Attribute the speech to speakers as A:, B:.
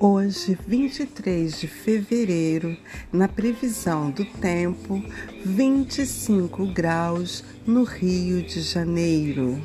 A: Hoje, 23 de fevereiro, na previsão do tempo, 25 graus no Rio de Janeiro.